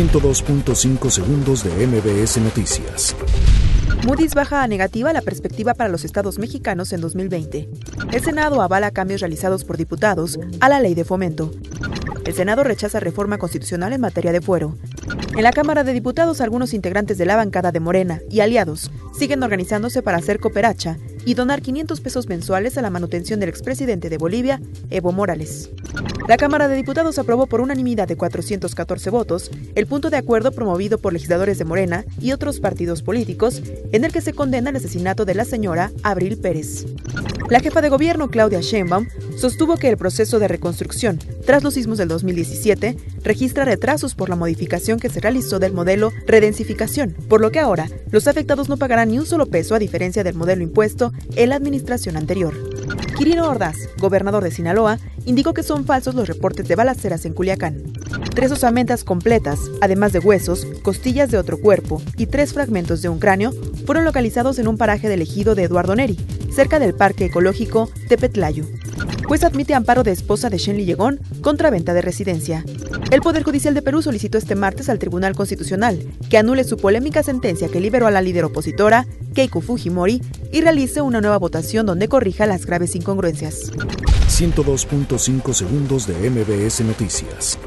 102.5 segundos de MBS Noticias. Moody's baja a negativa la perspectiva para los estados mexicanos en 2020. El Senado avala cambios realizados por diputados a la ley de fomento. El Senado rechaza reforma constitucional en materia de fuero. En la Cámara de Diputados, algunos integrantes de la bancada de Morena y aliados siguen organizándose para hacer cooperacha y donar 500 pesos mensuales a la manutención del expresidente de Bolivia, Evo Morales. La Cámara de Diputados aprobó por unanimidad de 414 votos el punto de acuerdo promovido por legisladores de Morena y otros partidos políticos en el que se condena el asesinato de la señora Abril Pérez. La jefa de gobierno, Claudia Sheinbaum, sostuvo que el proceso de reconstrucción tras los sismos del 2017 registra retrasos por la modificación que se realizó del modelo redensificación, por lo que ahora los afectados no pagarán ni un solo peso a diferencia del modelo impuesto en la administración anterior. Quirino Ordaz, gobernador de Sinaloa, indicó que son falsos los reportes de balaceras en Culiacán. Tres osamentas completas, además de huesos, costillas de otro cuerpo y tres fragmentos de un cráneo, fueron localizados en un paraje del ejido de Eduardo Neri, cerca del Parque Ecológico de Pues admite amparo de esposa de Shenli Yegón contra venta de residencia. El Poder Judicial de Perú solicitó este martes al Tribunal Constitucional que anule su polémica sentencia que liberó a la líder opositora, Keiko Fujimori, y realice una nueva votación donde corrija las graves incongruencias. 102.5 segundos de MBS Noticias.